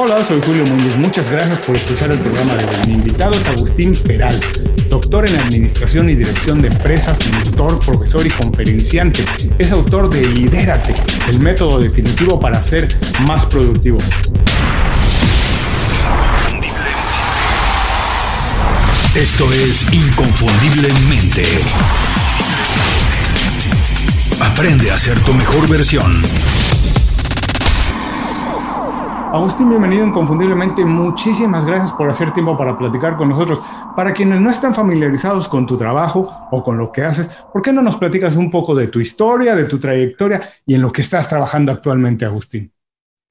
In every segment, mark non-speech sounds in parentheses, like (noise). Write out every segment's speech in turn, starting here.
Hola, soy Julio Muñoz. Muchas gracias por escuchar el programa de hoy. Mi invitado es Agustín Peral, doctor en Administración y Dirección de Empresas, mentor, profesor y conferenciante. Es autor de Lidérate, el método definitivo para ser más productivo. Esto es Inconfundiblemente. Aprende a ser tu mejor versión. Agustín, bienvenido inconfundiblemente. Muchísimas gracias por hacer tiempo para platicar con nosotros. Para quienes no están familiarizados con tu trabajo o con lo que haces, ¿por qué no nos platicas un poco de tu historia, de tu trayectoria y en lo que estás trabajando actualmente, Agustín?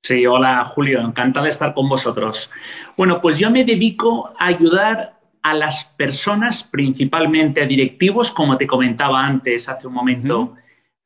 Sí, hola Julio, encantado de estar con vosotros. Bueno, pues yo me dedico a ayudar a las personas, principalmente a directivos, como te comentaba antes hace un momento,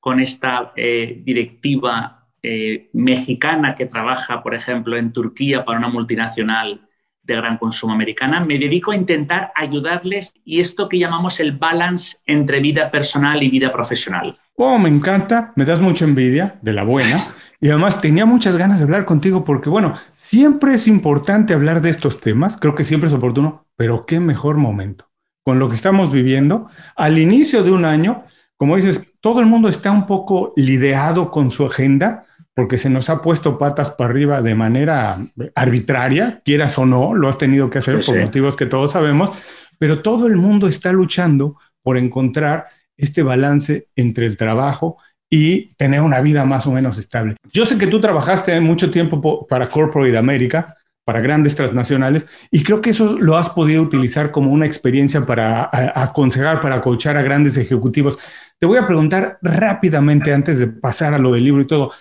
con esta eh, directiva eh, mexicana que trabaja, por ejemplo, en Turquía para una multinacional de gran consumo americana, me dedico a intentar ayudarles y esto que llamamos el balance entre vida personal y vida profesional. Oh, me encanta, me das mucha envidia, de la buena. Y además tenía muchas ganas de hablar contigo porque, bueno, siempre es importante hablar de estos temas, creo que siempre es oportuno, pero qué mejor momento. Con lo que estamos viviendo, al inicio de un año, como dices, todo el mundo está un poco lideado con su agenda, porque se nos ha puesto patas para arriba de manera arbitraria, quieras o no, lo has tenido que hacer por motivos que todos sabemos, pero todo el mundo está luchando por encontrar este balance entre el trabajo y tener una vida más o menos estable. Yo sé que tú trabajaste mucho tiempo para Corporate America, para grandes transnacionales, y creo que eso lo has podido utilizar como una experiencia para aconsejar, para coachar a grandes ejecutivos. Te voy a preguntar rápidamente antes de pasar a lo del libro y todo.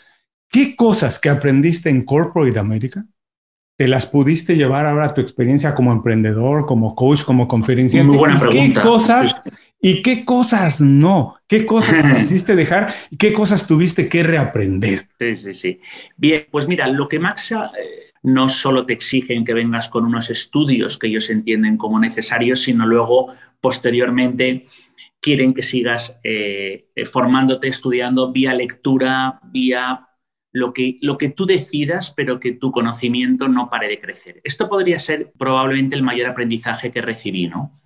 ¿Qué cosas que aprendiste en Corporate America te las pudiste llevar ahora a tu experiencia como emprendedor, como coach, como conferenciante? Muy buena pregunta. ¿Qué cosas y qué cosas no? ¿Qué cosas (laughs) quisiste dejar y qué cosas tuviste que reaprender? Sí, sí, sí. Bien, pues mira, lo que Maxa eh, no solo te exigen que vengas con unos estudios que ellos entienden como necesarios, sino luego posteriormente quieren que sigas eh, eh, formándote, estudiando vía lectura, vía lo que, lo que tú decidas, pero que tu conocimiento no pare de crecer. Esto podría ser probablemente el mayor aprendizaje que recibí, ¿no?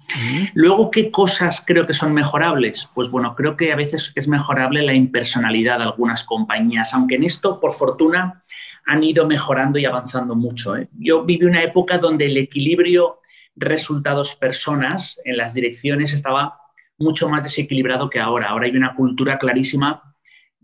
Luego, ¿qué cosas creo que son mejorables? Pues bueno, creo que a veces es mejorable la impersonalidad de algunas compañías, aunque en esto, por fortuna, han ido mejorando y avanzando mucho. ¿eh? Yo viví una época donde el equilibrio resultados-personas en las direcciones estaba mucho más desequilibrado que ahora. Ahora hay una cultura clarísima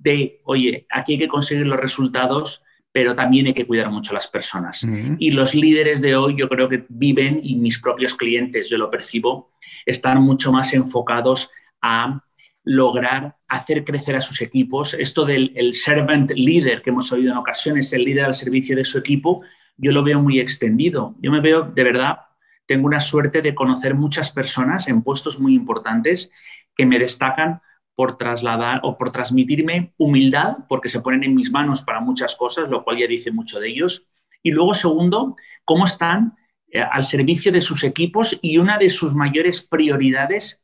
de, oye, aquí hay que conseguir los resultados, pero también hay que cuidar mucho a las personas. Y los líderes de hoy yo creo que viven, y mis propios clientes, yo lo percibo, están mucho más enfocados a lograr hacer crecer a sus equipos. Esto del el servant leader que hemos oído en ocasiones, el líder al servicio de su equipo, yo lo veo muy extendido. Yo me veo, de verdad, tengo una suerte de conocer muchas personas en puestos muy importantes que me destacan por trasladar o por transmitirme humildad, porque se ponen en mis manos para muchas cosas, lo cual ya dice mucho de ellos. Y luego, segundo, cómo están eh, al servicio de sus equipos y una de sus mayores prioridades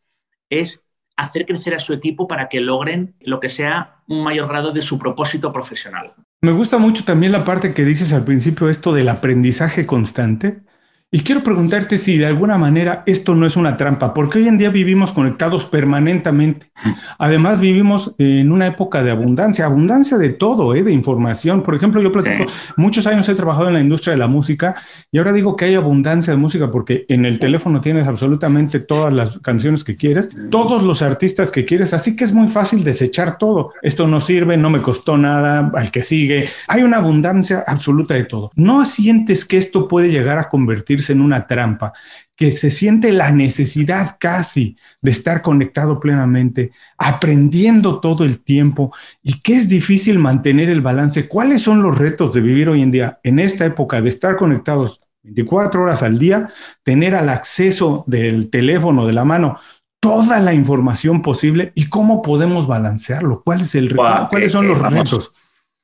es hacer crecer a su equipo para que logren lo que sea un mayor grado de su propósito profesional. Me gusta mucho también la parte que dices al principio, esto del aprendizaje constante. Y quiero preguntarte si de alguna manera esto no es una trampa, porque hoy en día vivimos conectados permanentemente. Además, vivimos en una época de abundancia, abundancia de todo, ¿eh? de información. Por ejemplo, yo platico, muchos años he trabajado en la industria de la música y ahora digo que hay abundancia de música porque en el teléfono tienes absolutamente todas las canciones que quieres, todos los artistas que quieres, así que es muy fácil desechar todo. Esto no sirve, no me costó nada, al que sigue. Hay una abundancia absoluta de todo. ¿No sientes que esto puede llegar a convertir en una trampa, que se siente la necesidad casi de estar conectado plenamente, aprendiendo todo el tiempo y que es difícil mantener el balance. ¿Cuáles son los retos de vivir hoy en día en esta época de estar conectados 24 horas al día, tener al acceso del teléfono de la mano toda la información posible y cómo podemos balancearlo? ¿Cuál es el ¿Cuáles son los retos?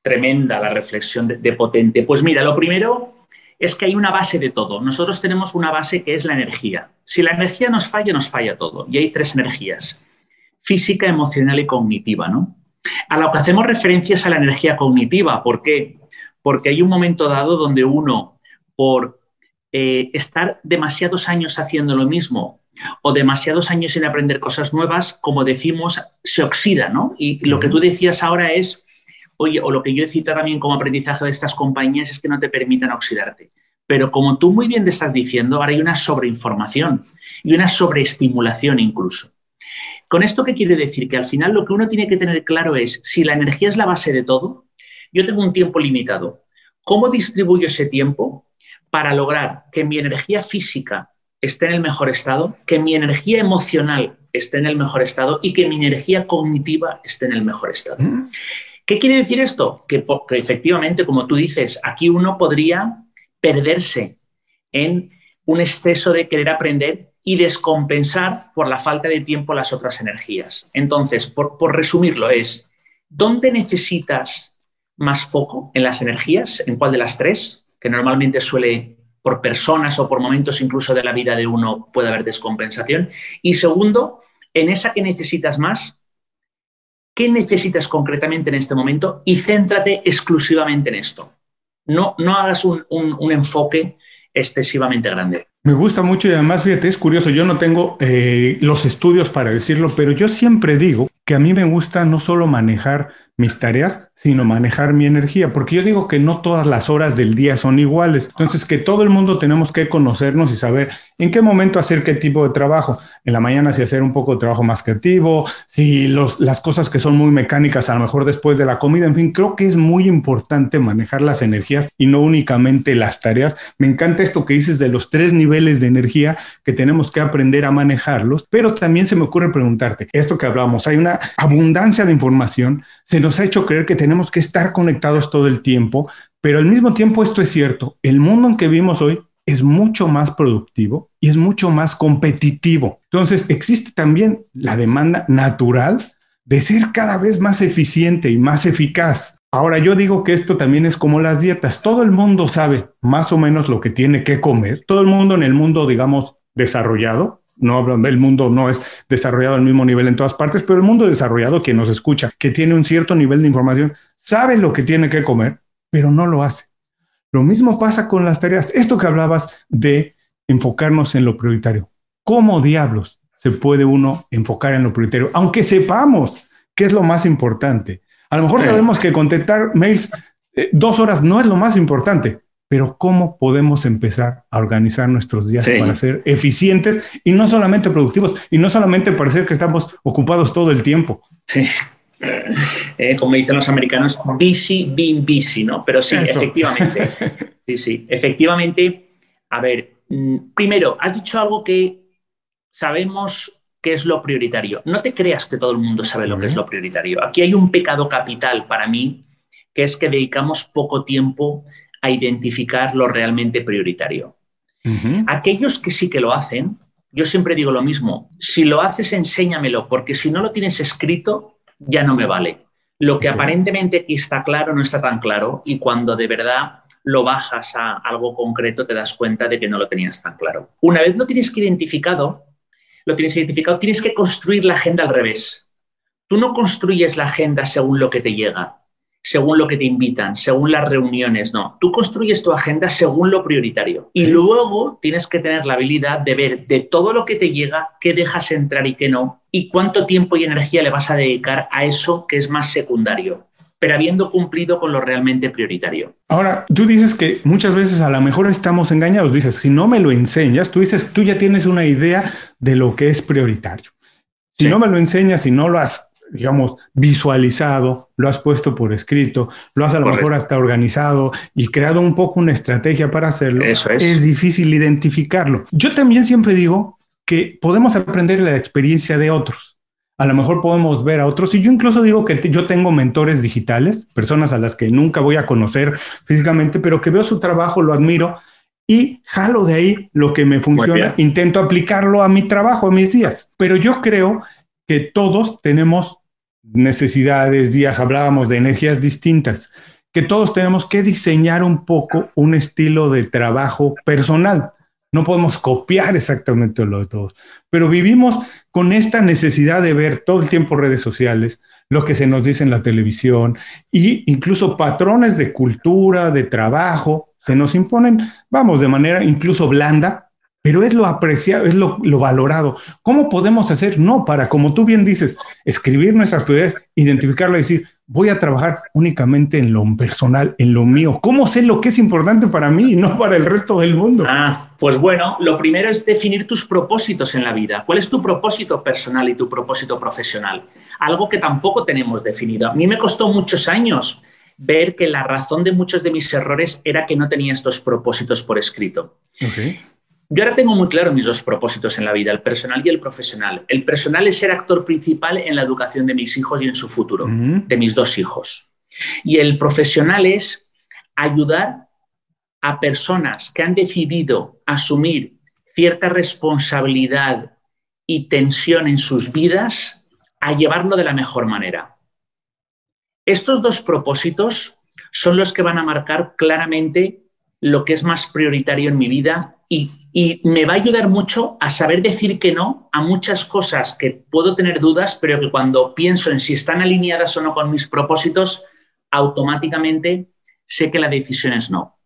Tremenda la reflexión de potente. Pues mira, lo primero es que hay una base de todo. Nosotros tenemos una base que es la energía. Si la energía nos falla, nos falla todo. Y hay tres energías, física, emocional y cognitiva. ¿no? A lo que hacemos referencia es a la energía cognitiva. ¿Por qué? Porque hay un momento dado donde uno, por eh, estar demasiados años haciendo lo mismo o demasiados años sin aprender cosas nuevas, como decimos, se oxida, ¿no? Y lo que tú decías ahora es, oye, o lo que yo he citado también como aprendizaje de estas compañías es que no te permitan oxidarte. Pero como tú muy bien te estás diciendo, ahora hay una sobreinformación y una sobreestimulación incluso. ¿Con esto qué quiere decir? Que al final lo que uno tiene que tener claro es, si la energía es la base de todo, yo tengo un tiempo limitado. ¿Cómo distribuyo ese tiempo para lograr que mi energía física esté en el mejor estado, que mi energía emocional esté en el mejor estado y que mi energía cognitiva esté en el mejor estado? Mm. ¿Qué quiere decir esto? Que, efectivamente, como tú dices, aquí uno podría perderse en un exceso de querer aprender y descompensar por la falta de tiempo las otras energías. Entonces, por, resumirlo, es, ¿dónde necesitas más foco en las energías? ¿En cuál de las tres? Que normalmente suele, por personas o por momentos incluso de la vida de uno, puede haber descompensación. Y segundo, en esa que necesitas más, ¿qué necesitas concretamente en este momento? Y céntrate exclusivamente en esto. No, no hagas un, un enfoque excesivamente grande. Me gusta mucho y además, fíjate, es curioso, yo no tengo eh, los estudios para decirlo, pero yo siempre digo que a mí me gusta no solo manejar mis tareas, sino manejar mi energía, porque yo digo que no todas las horas del día son iguales. Entonces, que todo el mundo tenemos que conocernos y saber en qué momento hacer qué tipo de trabajo. En la mañana si hacer un poco de trabajo más creativo, si las cosas que son muy mecánicas, a lo mejor después de la comida, en fin, creo que es muy importante manejar las energías y no únicamente las tareas. Me encanta esto que dices de los tres niveles de energía que tenemos que aprender a manejarlos, pero también se me ocurre preguntarte, esto que hablábamos, hay una abundancia de información, se nos ha hecho creer que tenemos que estar conectados todo el tiempo, pero al mismo tiempo esto es cierto, el mundo en que vivimos hoy es mucho más productivo y es mucho más competitivo. Entonces existe también la demanda natural de ser cada vez más eficiente y más eficaz. Ahora yo digo que esto también es como las dietas. Todo el mundo sabe más o menos lo que tiene que comer. Todo el mundo en el mundo, digamos, desarrollado no el mundo no es desarrollado al mismo nivel en todas partes, pero el mundo desarrollado, quien nos escucha, que tiene un cierto nivel de información, sabe lo que tiene que comer, pero no lo hace. Lo mismo pasa con las tareas. Esto que hablabas de enfocarnos en lo prioritario. ¿Cómo diablos se puede uno enfocar en lo prioritario? Aunque sepamos qué es lo más importante. A lo mejor sabemos que contestar mails eh, dos horas no es lo más importante, pero ¿cómo podemos empezar a organizar nuestros días para ser eficientes y no solamente productivos y no solamente parecer que estamos ocupados todo el tiempo? Sí. (laughs) Eh, como dicen los americanos, busy being busy, ¿no? Pero sí, efectivamente. (laughs) Sí, sí, efectivamente. A ver, mm, primero, has dicho algo que sabemos que es lo prioritario. No te creas que todo el mundo sabe lo que es lo prioritario. Aquí hay un pecado capital para mí, que es que dedicamos poco tiempo a identificar lo realmente prioritario. Aquellos que sí que lo hacen, yo siempre digo lo mismo, si lo haces, enséñamelo, porque si no lo tienes escrito, ya no me vale. Lo que aparentemente aquí está claro no está tan claro y cuando de verdad lo bajas a algo concreto te das cuenta de que no lo tenías tan claro. Una vez lo tienes que identificado, lo tienes identificado, tienes que construir la agenda al revés. Tú no construyes la agenda según lo que te llega según lo que te invitan, según las reuniones, no. Tú construyes tu agenda según lo prioritario y luego tienes que tener la habilidad de ver de todo lo que te llega, qué dejas entrar y qué no, y cuánto tiempo y energía le vas a dedicar a eso que es más secundario pero habiendo cumplido con lo realmente prioritario. Ahora, tú dices que muchas veces a lo mejor estamos engañados. Dices, si no me lo enseñas, tú dices, tú ya tienes una idea de lo que es prioritario. Si no me lo enseñas, si no lo has digamos, visualizado, lo has puesto por escrito, lo has a lo mejor hasta organizado y creado un poco una estrategia para hacerlo, Eso es. es difícil identificarlo. Yo también siempre digo que podemos aprender la experiencia de otros. A lo mejor podemos ver a otros. Y yo incluso digo que yo tengo mentores digitales, personas a las que nunca voy a conocer físicamente, pero que veo su trabajo, lo admiro y jalo de ahí lo que me funciona, intento aplicarlo a mi trabajo, a mis días. Pero yo creo que todos tenemos necesidades, días, hablábamos de energías distintas, que todos tenemos que diseñar un poco un estilo de trabajo personal. No podemos copiar exactamente lo de todos, pero vivimos con esta necesidad de ver todo el tiempo redes sociales, lo que se nos dice en la televisión e incluso patrones de cultura, de trabajo, se nos imponen, vamos, de manera incluso blanda, pero es lo apreciado, es lo, valorado. ¿Cómo podemos hacer? No, para, como tú bien dices, escribir nuestras prioridades, identificarla y decir, voy a trabajar únicamente en lo personal, en lo mío. ¿Cómo sé lo que es importante para mí y no para el resto del mundo? Ah, pues bueno, lo primero es definir tus propósitos en la vida. ¿Cuál es tu propósito personal y tu propósito profesional? Algo que tampoco tenemos definido. A mí me costó muchos años ver que la razón de muchos de mis errores era que no tenía estos propósitos por escrito. Okay. Yo ahora tengo muy claro mis dos propósitos en la vida, el personal y el profesional. El personal es ser actor principal en la educación de mis hijos y en su futuro, de mis dos hijos. Y el profesional es ayudar a personas que han decidido asumir cierta responsabilidad y tensión en sus vidas a llevarlo de la mejor manera. Estos dos propósitos son los que van a marcar claramente lo que es más prioritario en mi vida y, me va a ayudar mucho a saber decir que no a muchas cosas que puedo tener dudas, pero que cuando pienso en si están alineadas o no con mis propósitos, automáticamente sé que la decisión es no.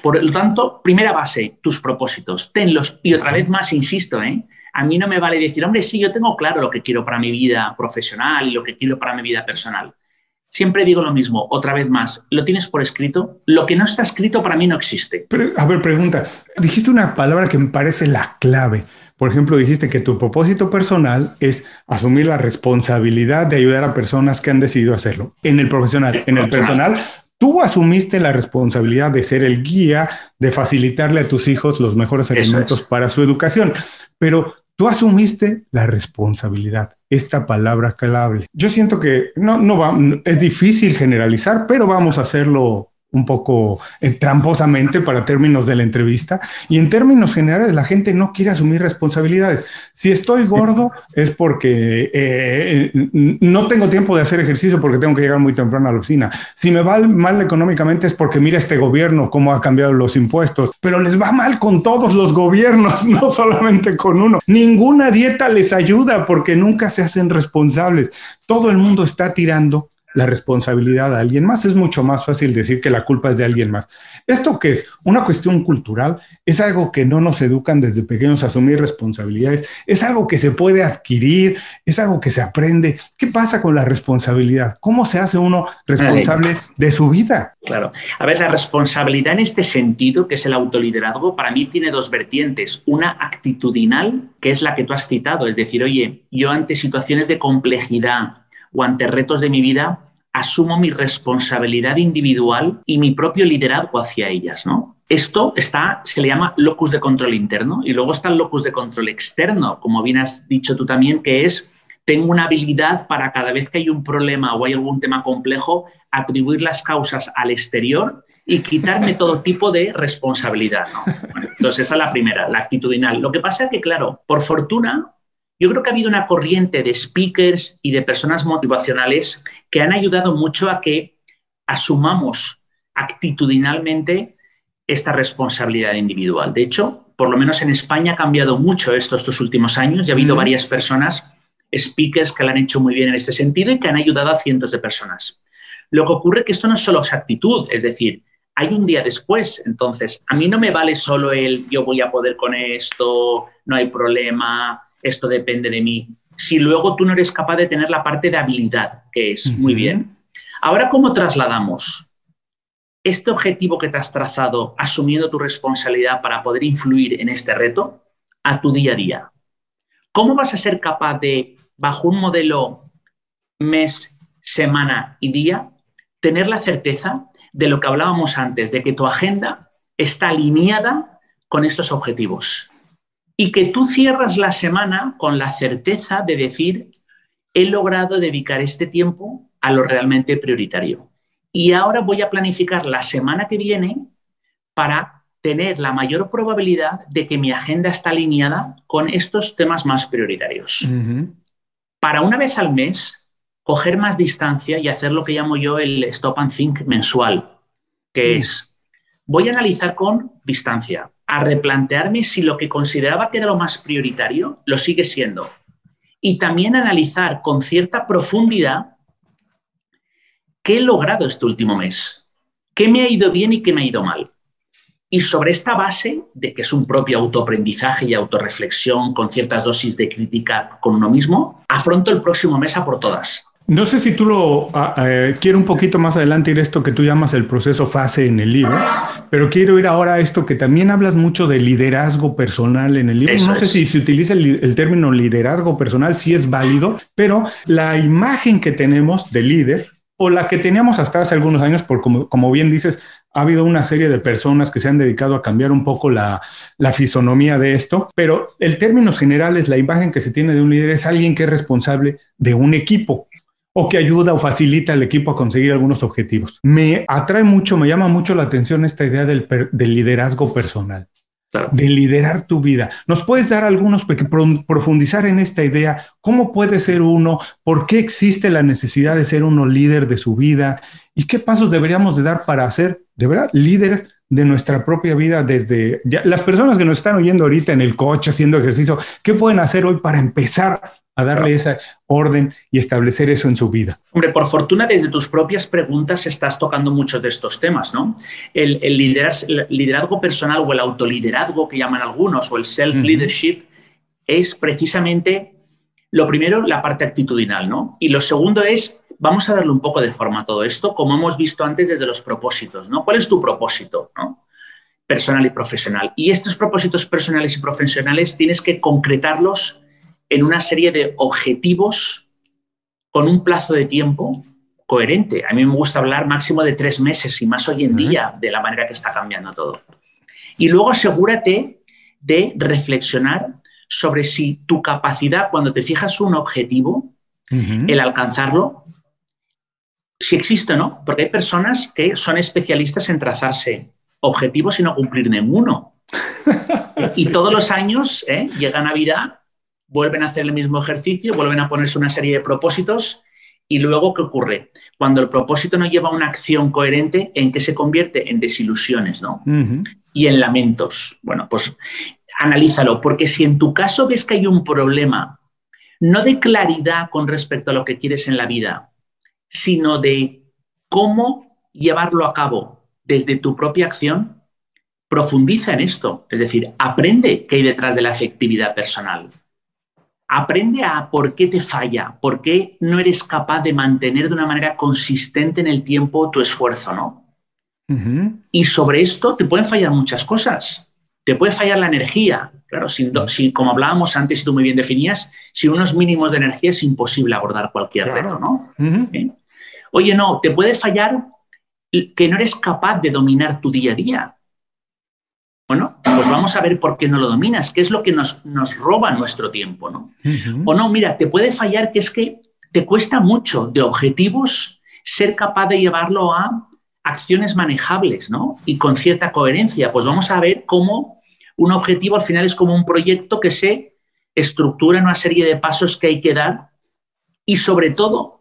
Por lo tanto, primera base, tus propósitos, tenlos. Y otra vez más, insisto, ¿eh? a mí no me vale decir, hombre, sí, yo tengo claro lo que quiero para mi vida profesional y lo que quiero para mi vida personal. Siempre digo lo mismo, otra vez más, ¿lo tienes por escrito? Lo que no está escrito para mí no existe. Pero, a ver, pregunta, dijiste una palabra que me parece la clave. Por ejemplo, dijiste que tu propósito personal es asumir la responsabilidad de ayudar a personas que han decidido hacerlo. En el profesional, en el personal, tú asumiste la responsabilidad de ser el guía, de facilitarle a tus hijos los mejores elementos para su educación. Pero Tú asumiste la responsabilidad, esta palabra clave. Yo siento que no, no va, es difícil generalizar, pero vamos a hacerlo un poco eh, tramposamente para términos de la entrevista. Y en términos generales, la gente no quiere asumir responsabilidades. Si estoy gordo es porque eh, no tengo tiempo de hacer ejercicio porque tengo que llegar muy temprano a la oficina. Si me va mal económicamente es porque mira este gobierno cómo ha cambiado los impuestos. Pero les va mal con todos los gobiernos, (laughs) no solamente con uno. Ninguna dieta les ayuda porque nunca se hacen responsables. Todo el mundo está tirando la responsabilidad a alguien más. Es mucho más fácil decir que la culpa es de alguien más. ¿Esto qué es? Una cuestión cultural. Es algo que no nos educan desde pequeños a asumir responsabilidades. Es algo que se puede adquirir. Es algo que se aprende. ¿Qué pasa con la responsabilidad? ¿Cómo se hace uno responsable de su vida? Claro. A ver, la responsabilidad en este sentido, que es el autoliderazgo, para mí tiene dos vertientes. Una actitudinal, que es la que tú has citado. Es decir, oye, yo ante situaciones de complejidad, o ante retos de mi vida, asumo mi responsabilidad individual y mi propio liderazgo hacia ellas, ¿no? Esto está, se le llama locus de control interno y luego está el locus de control externo, como bien has dicho tú también, que es tengo una habilidad para cada vez que hay un problema o hay algún tema complejo, atribuir las causas al exterior y quitarme todo tipo de responsabilidad. entonces, esa es la primera, la actitudinal. Lo que pasa es que, claro, por fortuna, yo creo que ha habido una corriente de speakers y de personas motivacionales que han ayudado mucho a que asumamos actitudinalmente esta responsabilidad individual. De hecho, por lo menos en España ha cambiado mucho esto estos últimos años y ha habido varias personas, speakers, que lo han hecho muy bien en este sentido y que han ayudado a cientos de personas. Lo que ocurre es que esto no es solo actitud, es decir, hay un día después. Entonces, a mí no me vale solo el yo voy a poder con esto, no hay problema, esto depende de mí, si luego tú no eres capaz de tener la parte de habilidad, que es muy bien. Ahora, ¿cómo trasladamos este objetivo que te has trazado, asumiendo tu responsabilidad para poder influir en este reto, a tu día a día? ¿Cómo vas a ser capaz de, bajo un modelo mes, semana y día, tener la certeza de lo que hablábamos antes, de que tu agenda está alineada con estos objetivos? Y que tú cierras la semana con la certeza de decir, he logrado dedicar este tiempo a lo realmente prioritario. Y ahora voy a planificar la semana que viene para tener la mayor probabilidad de que mi agenda está alineada con estos temas más prioritarios. Para una vez al mes, coger más distancia y hacer lo que llamo yo el stop and think mensual, que mm. es, voy a analizar con distancia, a replantearme si lo que consideraba que era lo más prioritario lo sigue siendo. Y también analizar con cierta profundidad qué he logrado este último mes, qué me ha ido bien y qué me ha ido mal. Y sobre esta base de que es un propio autoaprendizaje y autorreflexión con ciertas dosis de crítica con uno mismo, afronto el próximo mes a por todas. No sé si tú lo ah, eh, quiero un poquito más adelante ir a esto que tú llamas el proceso fase en el libro, pero quiero ir ahora a esto que también hablas mucho de liderazgo personal en el libro. no sé si se utiliza el, término liderazgo personal, si es válido, pero la imagen que tenemos de líder o la que teníamos hasta hace algunos años, por como, como, bien dices, ha habido una serie de personas que se han dedicado a cambiar un poco la, la fisonomía de esto, pero el término general es la imagen que se tiene de un líder es alguien que es responsable de un equipo o que ayuda o facilita al equipo a conseguir algunos objetivos. Me atrae mucho, me llama mucho la atención esta idea del, liderazgo personal. de liderar tu vida. ¿Nos puedes dar algunos, profundizar en esta idea? ¿Cómo puede ser uno? ¿Por qué existe la necesidad de ser uno líder de su vida? ¿Y qué pasos deberíamos de dar para ser, de verdad, líderes de nuestra propia vida desde las personas que nos están oyendo ahorita en el coche haciendo ejercicio? ¿Qué pueden hacer hoy para empezar a darle esa orden y establecer eso en su vida. Hombre, por fortuna desde tus propias preguntas estás tocando muchos de estos temas, ¿no? El, liderazgo personal o el autoliderazgo que llaman algunos o el self-leadership es precisamente lo primero, la parte actitudinal, ¿no? Y lo segundo es, vamos a darle un poco de forma a todo esto, como hemos visto antes desde los propósitos, ¿no? ¿Cuál es tu propósito, ¿no? Personal y profesional. Y estos propósitos personales y profesionales tienes que concretarlos en una serie de objetivos con un plazo de tiempo coherente. A mí me gusta hablar máximo de tres meses y más hoy en día de la manera que está cambiando todo. Y luego asegúrate de reflexionar sobre si tu capacidad, cuando te fijas un objetivo, el alcanzarlo, si existe o no, porque hay personas que son especialistas en trazarse objetivos y no cumplir ninguno. (laughs) Y todos los años ¿eh? llega Navidad vuelven a hacer el mismo ejercicio, vuelven a ponerse una serie de propósitos y luego, ¿qué ocurre? Cuando el propósito no lleva una acción coherente, ¿en qué se convierte? En desilusiones, ¿no? Y en lamentos. Bueno, pues analízalo, porque si en tu caso ves que hay un problema, no de claridad con respecto a lo que quieres en la vida, sino de cómo llevarlo a cabo desde tu propia acción, profundiza en esto. Es decir, aprende qué hay detrás de la efectividad personal aprende a por qué te falla, por qué no eres capaz de mantener de una manera consistente en el tiempo tu esfuerzo, ¿no? Y sobre esto te pueden fallar muchas cosas. Te puede fallar la energía. Claro, si, como hablábamos antes y tú muy bien definías, sin unos mínimos de energía es imposible abordar cualquier reto, ¿no? ¿Eh? Oye, no, te puede fallar que no eres capaz de dominar tu día a día. Bueno, pues vamos a ver por qué no lo dominas, qué es lo que nos, nos roba nuestro tiempo, ¿no? O no, mira, te puede fallar que es que te cuesta mucho de objetivos ser capaz de llevarlo a acciones manejables, ¿no? Y con cierta coherencia. Pues vamos a ver cómo un objetivo al final es como un proyecto que se estructura en una serie de pasos que hay que dar y sobre todo,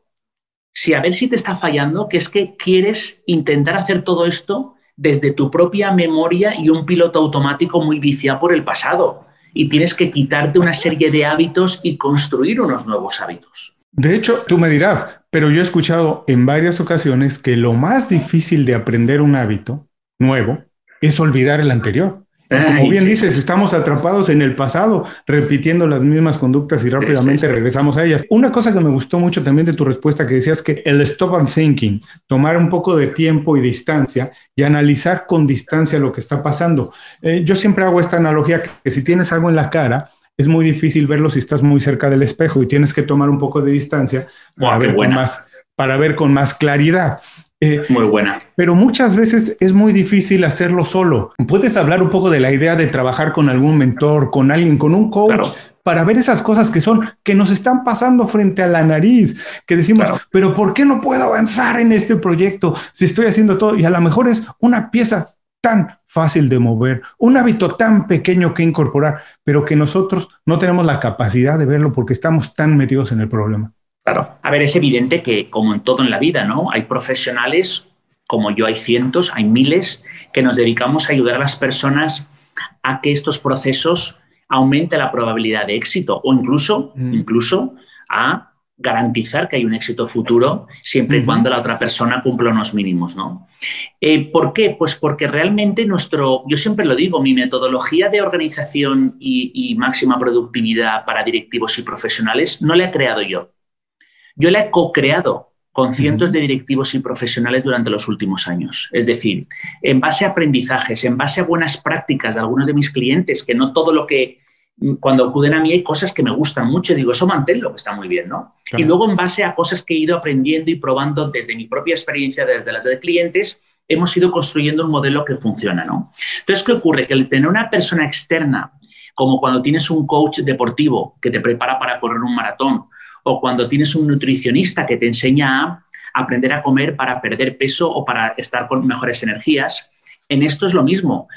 si a ver si te está fallando, que es que quieres intentar hacer todo esto desde tu propia memoria y un piloto automático muy viciado por el pasado. Y tienes que quitarte una serie de hábitos y construir unos nuevos hábitos. De hecho, tú me dirás, pero yo he escuchado en varias ocasiones que lo más difícil de aprender un hábito nuevo es olvidar el anterior. Como bien dices, estamos atrapados en el pasado, repitiendo las mismas conductas y rápidamente regresamos a ellas. Una cosa que me gustó mucho también de tu respuesta, que decías que el stop and thinking, tomar un poco de tiempo y distancia y analizar con distancia lo que está pasando. Eh, yo siempre hago esta analogía que si tienes algo en la cara, es muy difícil verlo si estás muy cerca del espejo y tienes que tomar un poco de distancia para, ver, con más, para ver con más claridad. Eh, muy buena. Pero muchas veces es muy difícil hacerlo solo. Puedes hablar un poco de la idea de trabajar con algún mentor, con alguien, con un coach. Para ver esas cosas que son, que nos están pasando frente a la nariz, que decimos, pero ¿por qué no puedo avanzar en este proyecto si estoy haciendo todo? Y a lo mejor es una pieza tan fácil de mover, un hábito tan pequeño que incorporar, pero que nosotros no tenemos la capacidad de verlo porque estamos tan metidos en el problema. Claro. A ver, es evidente que, como en todo en la vida, ¿no? Hay profesionales, como yo hay cientos, hay miles, que nos dedicamos a ayudar a las personas a que estos procesos aumente la probabilidad de éxito o incluso, mm. incluso a garantizar que hay un éxito futuro siempre y cuando la otra persona cumpla unos mínimos, ¿no? Eh, ¿Por qué? Pues porque realmente nuestro, yo siempre lo digo, mi metodología de organización y, máxima productividad para directivos y profesionales no la he creado yo. Yo la he co-creado con cientos de directivos y profesionales durante los últimos años. Es decir, en base a aprendizajes, en base a buenas prácticas de algunos de mis clientes, que no todo lo que cuando acuden a mí hay cosas que me gustan mucho digo, eso manténlo, que está muy bien, ¿no? Y luego en base a cosas que he ido aprendiendo y probando desde mi propia experiencia, desde las de clientes, hemos ido construyendo un modelo que funciona, ¿no? Entonces, ¿qué ocurre? Que el tener una persona externa, como cuando tienes un coach deportivo que te prepara para correr un maratón, o cuando tienes un nutricionista que te enseña a aprender a comer para perder peso o para estar con mejores energías, en esto es lo mismo.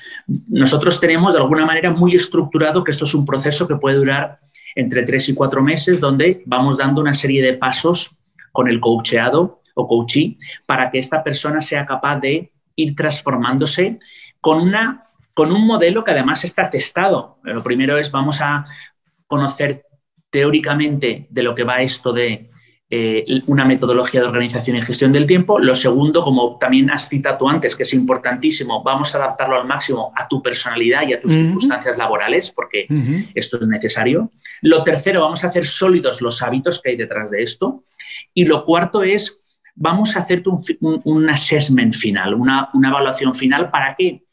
Nosotros tenemos de alguna manera muy estructurado que esto es un proceso que puede durar entre tres y cuatro meses, donde vamos dando una serie de pasos con el coacheado o coachee para que esta persona sea capaz de ir transformándose con, una, con un modelo que además está testado. Lo primero es vamos a conocer teóricamente de lo que va esto de eh, una metodología de organización y gestión del tiempo. Lo segundo, como también has citado antes, que es importantísimo, vamos a adaptarlo al máximo a tu personalidad y a tus circunstancias laborales, porque esto es necesario. Lo tercero, vamos a hacer sólidos los hábitos que hay detrás de esto. Y lo cuarto es, vamos a hacerte un, assessment final, una, una evaluación final. ¿Para qué?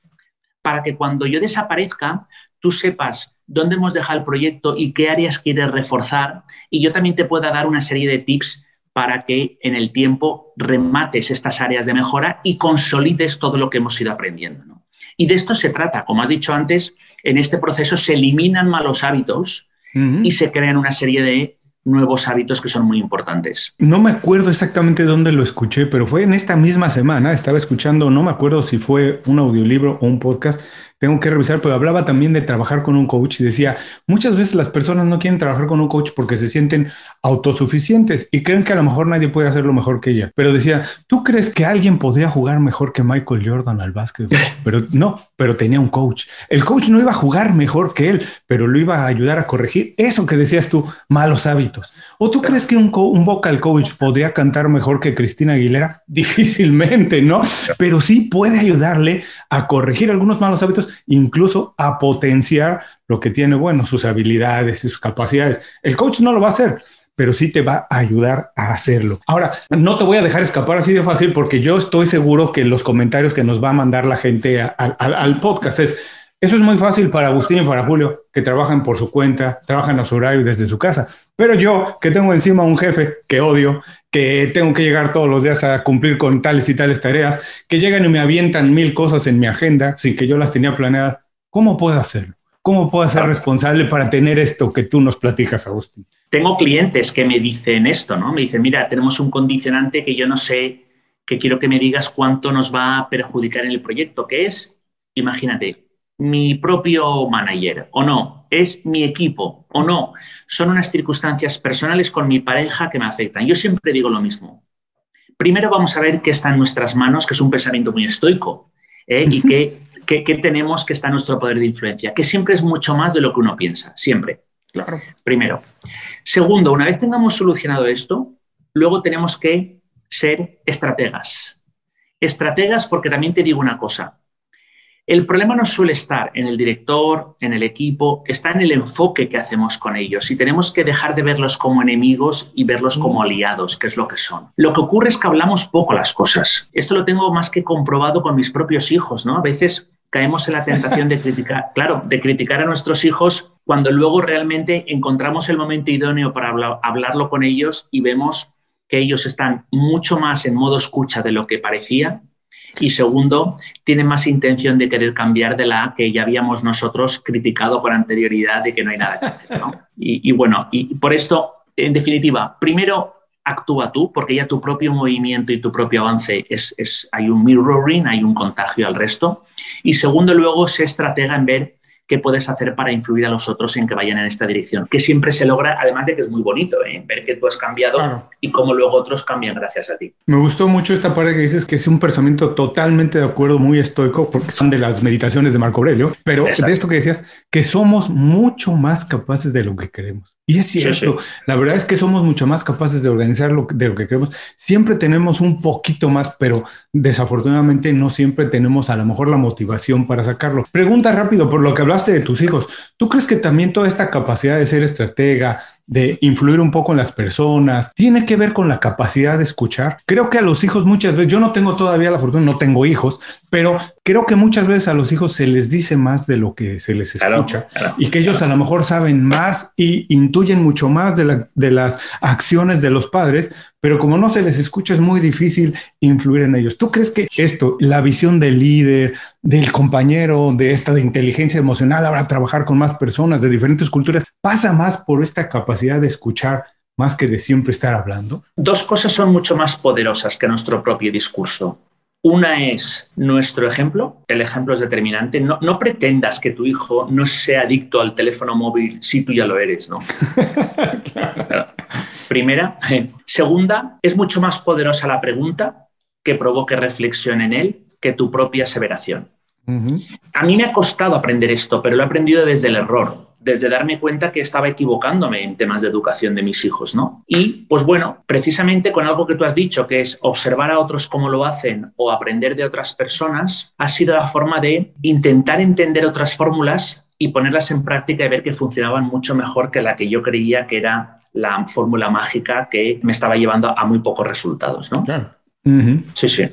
Para que cuando yo desaparezca, tú sepas dónde hemos dejado el proyecto y qué áreas quieres reforzar. Y yo también te pueda dar una serie de tips para que en el tiempo remates estas áreas de mejora y consolides todo lo que hemos ido aprendiendo. Y de esto se trata. Como has dicho antes, en este proceso se eliminan malos hábitos y se crean una serie de nuevos hábitos que son muy importantes. No me acuerdo exactamente dónde lo escuché, pero fue en esta misma semana. Estaba escuchando, no me acuerdo si fue un audiolibro o un podcast tengo que revisar, pero hablaba también de trabajar con un coach y decía, muchas veces las personas no quieren trabajar con un coach porque se sienten autosuficientes y creen que a lo mejor nadie puede hacerlo mejor que ella. Pero decía, ¿tú crees que alguien podría jugar mejor que Michael Jordan al básquet? (laughs) Pero no, pero tenía un coach. El coach no iba a jugar mejor que él, pero lo iba a ayudar a corregir eso que decías tú, malos hábitos. ¿O tú crees que un, un vocal coach podría cantar mejor que Cristina Aguilera? (laughs) Difícilmente, ¿no? (laughs) Pero sí puede ayudarle a corregir algunos malos hábitos incluso a potenciar lo que tiene, bueno, sus habilidades y sus capacidades. El coach no lo va a hacer, pero sí te va a ayudar a hacerlo. Ahora, no te voy a dejar escapar así de fácil porque yo estoy seguro que los comentarios que nos va a mandar la gente al podcast es, eso es muy fácil para Agustín y para Julio, que trabajan por su cuenta, trabajan a su horario desde su casa. Pero yo, que tengo encima un jefe que odio, que tengo que llegar todos los días a cumplir con tales y tales tareas, que llegan y me avientan mil cosas en mi agenda sin que yo las tenía planeadas, ¿cómo puedo hacerlo? ¿Cómo puedo ser responsable para tener esto que tú nos platicas, Agustín? Tengo clientes que me dicen esto, ¿no? Me dicen, mira, tenemos un condicionante que yo no sé, que quiero que me digas cuánto nos va a perjudicar en el proyecto, que es, imagínate, mi propio manager o no, es mi equipo o no, son unas circunstancias personales con mi pareja que me afectan. Yo siempre digo lo mismo. Primero vamos a ver qué está en nuestras manos, que es un pensamiento muy estoico, ¿eh? y qué, (laughs) tenemos que está en nuestro poder de influencia, que siempre es mucho más de lo que uno piensa, siempre. Claro. Primero. Segundo, una vez tengamos solucionado esto, luego tenemos que ser estrategas. Estrategas porque también te digo una cosa, el problema no suele estar en el director, en el equipo, está en el enfoque que hacemos con ellos y tenemos que dejar de verlos como enemigos y verlos como mm. aliados, que es lo que son. Lo que ocurre es que hablamos poco las cosas. Esto lo tengo más que comprobado con mis propios hijos, ¿no? A veces caemos en la tentación de criticar, (laughs) claro, de criticar a nuestros hijos cuando luego realmente encontramos el momento idóneo para hablarlo con ellos y vemos que ellos están mucho más en modo escucha de lo que parecía y segundo, tiene más intención de querer cambiar de la que ya habíamos nosotros criticado con anterioridad de que no hay nada que hacer. (laughs) Y, bueno, y por esto, en definitiva, primero actúa tú, porque ya tu propio movimiento y tu propio avance es, es, hay un mirroring, hay un contagio al resto. Y segundo, luego sé estratega en ver qué puedes hacer para influir a los otros en que vayan en esta dirección. Que siempre se logra, además de que es muy bonito ¿eh? ver que tú has cambiado y cómo luego otros cambian gracias a ti. Me gustó mucho esta parte que dices que es un pensamiento totalmente de acuerdo, muy estoico, porque son de las meditaciones de Marco Aurelio, pero de esto que decías, que somos mucho más capaces de lo que queremos. Y es cierto, la verdad es que somos mucho más capaces de organizar lo, de lo que queremos. Siempre tenemos un poquito más, pero desafortunadamente no siempre tenemos a lo mejor la motivación para sacarlo. Pregunta rápido por lo que de tus hijos. ¿Tú crees que también toda esta capacidad de ser estratega, de influir un poco en las personas, tiene que ver con la capacidad de escuchar. Creo que a los hijos muchas veces, yo no tengo todavía la fortuna, no tengo hijos, pero creo que muchas veces a los hijos se les dice más de lo que se les escucha y que ellos a lo mejor saben más y intuyen mucho más de, de las acciones de los padres, pero como no se les escucha es muy difícil influir en ellos. ¿Tú crees que esto, la visión del líder, del compañero, de esta de inteligencia emocional, ahora trabajar con más personas de diferentes culturas, pasa más por esta capacidad de escuchar más que de siempre estar hablando? Dos cosas son mucho más poderosas que nuestro propio discurso. Una es nuestro ejemplo, el ejemplo es determinante. No, no, pretendas que tu hijo no sea adicto al teléfono móvil si tú ya lo eres, ¿no? (laughs) Primera. Segunda, es mucho más poderosa la pregunta que provoque reflexión en él que tu propia aseveración. A mí me ha costado aprender esto, pero lo he aprendido desde el error, desde darme cuenta que estaba equivocándome en temas de educación de mis hijos, ¿no? Y pues bueno, precisamente con algo que tú has dicho, que es observar a otros cómo lo hacen o aprender de otras personas, ha sido la forma de intentar entender otras fórmulas y ponerlas en práctica y ver que funcionaban mucho mejor que la que yo creía que era la fórmula mágica que me estaba llevando a muy pocos resultados, ¿no? Sí, sí.